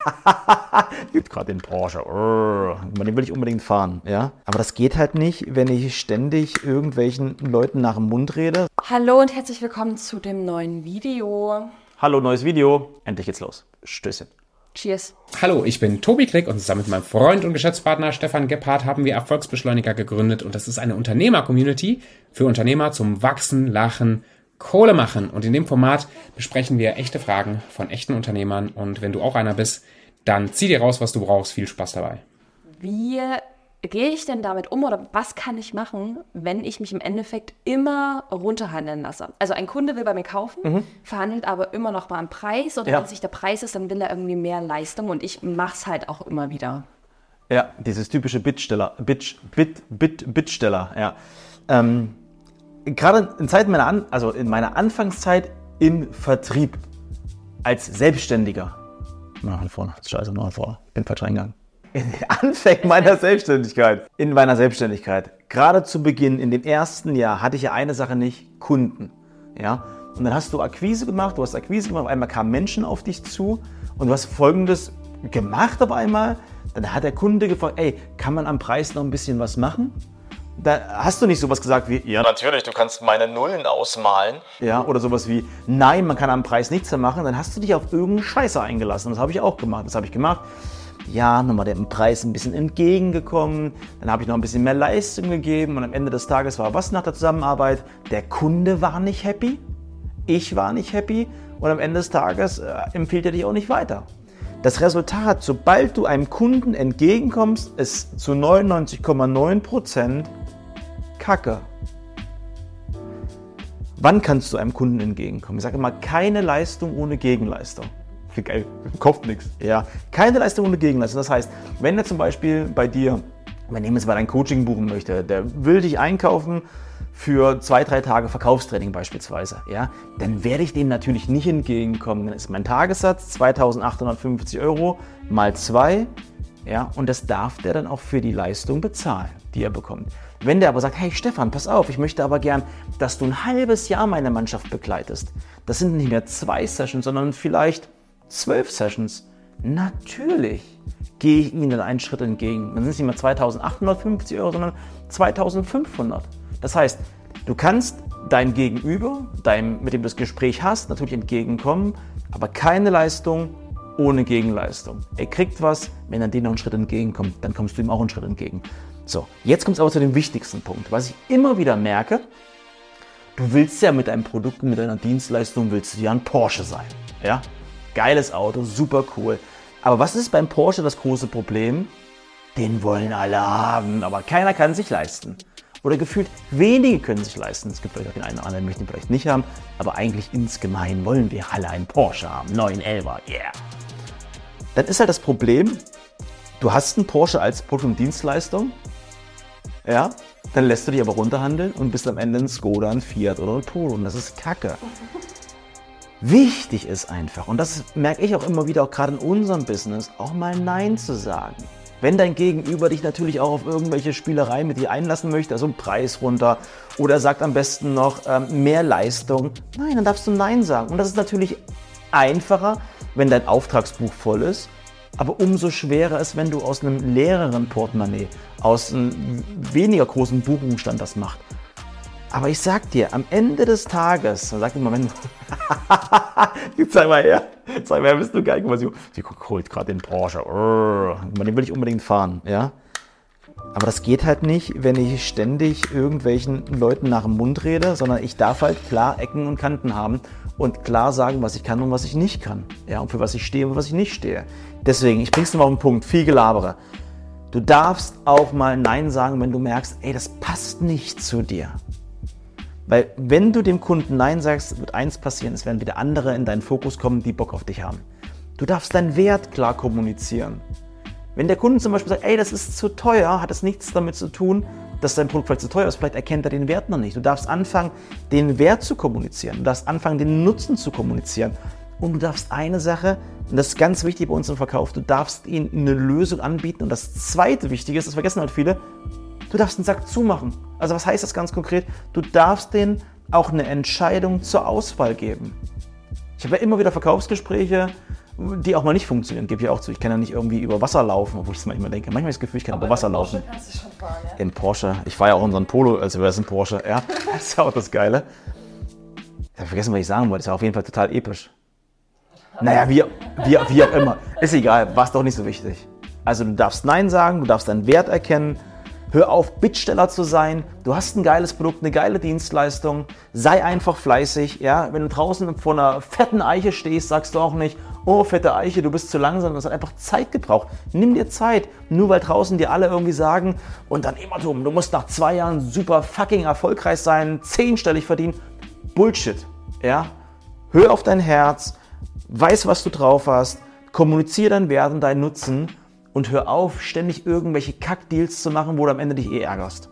Gibt gerade den Porsche. Den will ich unbedingt fahren, ja. Aber das geht halt nicht, wenn ich ständig irgendwelchen Leuten nach dem Mund rede. Hallo und herzlich willkommen zu dem neuen Video. Hallo, neues Video. Endlich geht's los. Stößchen. Cheers. Hallo, ich bin Tobi Klick und zusammen mit meinem Freund und Geschäftspartner Stefan Gebhardt haben wir Erfolgsbeschleuniger gegründet und das ist eine Unternehmer-Community für Unternehmer zum Wachsen, Lachen, Kohle machen. Und in dem Format besprechen wir echte Fragen von echten Unternehmern und wenn du auch einer bist, dann zieh dir raus, was du brauchst. Viel Spaß dabei. Wie gehe ich denn damit um oder was kann ich machen, wenn ich mich im Endeffekt immer runterhandeln lasse? Also ein Kunde will bei mir kaufen, mhm. verhandelt aber immer noch mal am Preis oder ja. wenn es nicht der Preis ist, dann will er irgendwie mehr Leistung und ich mache es halt auch immer wieder. Ja, dieses typische Bittsteller, Bit, Bit, Bit, Bittsteller, ja. Ähm, gerade in Zeiten meiner, An also in meiner Anfangszeit im Vertrieb als Selbstständiger. Nach vorne, scheiße, nach vorne, bin falsch reingegangen. In den Anfängen meiner Selbstständigkeit. In meiner Selbstständigkeit. Gerade zu Beginn, in dem ersten Jahr, hatte ich ja eine Sache nicht, Kunden. Ja? Und dann hast du Akquise gemacht, du hast Akquise gemacht, auf einmal kamen Menschen auf dich zu und du hast folgendes gemacht auf einmal. Dann hat der Kunde gefragt, ey, kann man am Preis noch ein bisschen was machen? Da hast du nicht sowas gesagt wie, ja, natürlich, du kannst meine Nullen ausmalen. Ja, oder sowas wie, nein, man kann am Preis nichts mehr machen. Dann hast du dich auf irgendeinen Scheiße eingelassen. Das habe ich auch gemacht. Das habe ich gemacht. Ja, nochmal dem Preis ein bisschen entgegengekommen. Dann habe ich noch ein bisschen mehr Leistung gegeben. Und am Ende des Tages war was nach der Zusammenarbeit? Der Kunde war nicht happy. Ich war nicht happy. Und am Ende des Tages äh, empfiehlt er dich auch nicht weiter. Das Resultat, sobald du einem Kunden entgegenkommst, ist zu 99,9 Prozent Kacke. Wann kannst du einem Kunden entgegenkommen? Ich sage immer, keine Leistung ohne Gegenleistung. Geil, Kopf nichts. Ja, keine Leistung ohne Gegenleistung. Das heißt, wenn er zum Beispiel bei dir, wir nehmen jetzt mal ein Coaching buchen möchte, der will dich einkaufen für zwei, drei Tage Verkaufstraining beispielsweise, ja, dann werde ich dem natürlich nicht entgegenkommen. Dann ist mein Tagessatz 2850 Euro mal zwei, ja, und das darf der dann auch für die Leistung bezahlen, die er bekommt. Wenn der aber sagt, hey Stefan, pass auf, ich möchte aber gern, dass du ein halbes Jahr meine Mannschaft begleitest. Das sind nicht mehr zwei Sessions, sondern vielleicht zwölf Sessions. Natürlich gehe ich Ihnen einen Schritt entgegen. Dann sind es nicht mehr 2850 Euro, sondern 2500. Das heißt, du kannst dein Gegenüber, deinem, mit dem du das Gespräch hast, natürlich entgegenkommen, aber keine Leistung ohne Gegenleistung. Er kriegt was, wenn er dir noch einen Schritt entgegenkommt, dann kommst du ihm auch einen Schritt entgegen. So, jetzt kommt es aber zu dem wichtigsten Punkt. Was ich immer wieder merke, du willst ja mit deinem Produkt, mit deiner Dienstleistung, willst du ja ein Porsche sein. Ja? Geiles Auto, super cool. Aber was ist beim Porsche das große Problem? Den wollen alle haben, aber keiner kann sich leisten. Oder gefühlt wenige können sich leisten. Es gibt vielleicht auch den einen oder anderen, möchten ihn vielleicht nicht haben, aber eigentlich insgemein wollen wir alle einen Porsche haben. 911er, yeah. Dann ist halt das Problem, du hast einen Porsche als Produkt und Dienstleistung, ja, dann lässt du dich aber runterhandeln und bist am Ende ein Skoda, ein Fiat oder ein Polo und das ist Kacke. Wichtig ist einfach, und das merke ich auch immer wieder, auch gerade in unserem Business, auch mal Nein zu sagen. Wenn dein Gegenüber dich natürlich auch auf irgendwelche Spielereien mit dir einlassen möchte, also Preis runter oder sagt am besten noch ähm, mehr Leistung, nein, dann darfst du Nein sagen. Und das ist natürlich einfacher, wenn dein Auftragsbuch voll ist aber umso schwerer ist, wenn du aus einem leereren Portemonnaie, aus einem weniger großen Buchungsstand das machst. Aber ich sag dir, am Ende des Tages, sagt immer, wenn du, zeig mal her, zeig mal her, bist du geil, guck mal, sie holt gerade den Porsche, den will ich unbedingt fahren, ja. Aber das geht halt nicht, wenn ich ständig irgendwelchen Leuten nach dem Mund rede, sondern ich darf halt klar Ecken und Kanten haben und klar sagen, was ich kann und was ich nicht kann. Ja, und für was ich stehe und was ich nicht stehe. Deswegen, ich bring's nochmal auf den Punkt, viel Gelabere. Du darfst auch mal Nein sagen, wenn du merkst, ey, das passt nicht zu dir. Weil wenn du dem Kunden Nein sagst, wird eins passieren, es werden wieder andere in deinen Fokus kommen, die Bock auf dich haben. Du darfst deinen Wert klar kommunizieren. Wenn der Kunde zum Beispiel sagt, ey, das ist zu teuer, hat es nichts damit zu tun, dass dein Produkt vielleicht zu teuer ist, vielleicht erkennt er den Wert noch nicht. Du darfst anfangen, den Wert zu kommunizieren. Du darfst anfangen, den Nutzen zu kommunizieren. Und du darfst eine Sache, und das ist ganz wichtig bei uns im Verkauf, du darfst ihnen eine Lösung anbieten. Und das zweite Wichtige ist, das vergessen halt viele, du darfst den Sack zumachen. Also was heißt das ganz konkret? Du darfst denen auch eine Entscheidung zur Auswahl geben. Ich habe ja immer wieder Verkaufsgespräche, die auch mal nicht funktionieren, gebe ich auch zu. Ich kann ja nicht irgendwie über Wasser laufen, obwohl ich es manchmal denke. Manchmal habe ich das Gefühl, ich kann über Wasser laufen. kannst du schon fahren, ja? Im Porsche. Ich fahre ja auch unseren Polo, also wäre es ein Porsche. Ja, das ist auch das Geile. Ich habe vergessen, was ich sagen wollte. Das ist auf jeden Fall total episch. Naja, wie, wie, wie auch immer. Ist egal, war es doch nicht so wichtig. Also du darfst Nein sagen, du darfst deinen Wert erkennen. Hör auf, Bittsteller zu sein. Du hast ein geiles Produkt, eine geile Dienstleistung. Sei einfach fleißig. Ja? Wenn du draußen vor einer fetten Eiche stehst, sagst du auch nicht, oh, fette Eiche, du bist zu langsam. Das hat einfach Zeit gebraucht. Nimm dir Zeit. Nur weil draußen dir alle irgendwie sagen und dann immer so, du musst nach zwei Jahren super fucking erfolgreich sein, zehnstellig verdienen. Bullshit. Ja? Hör auf dein Herz. Weiß, was du drauf hast. Kommuniziere deinen Wert und deinen Nutzen und hör auf, ständig irgendwelche Kackdeals zu machen, wo du am Ende dich eh ärgerst.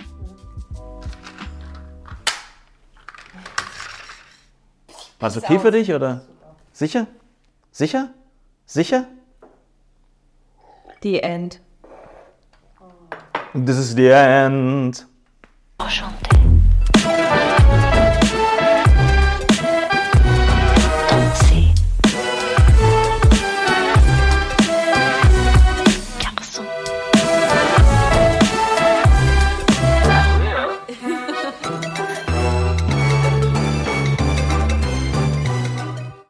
War es okay für dich oder? Sicher? Sicher? Sicher? Die End. This is the end. Enchanté.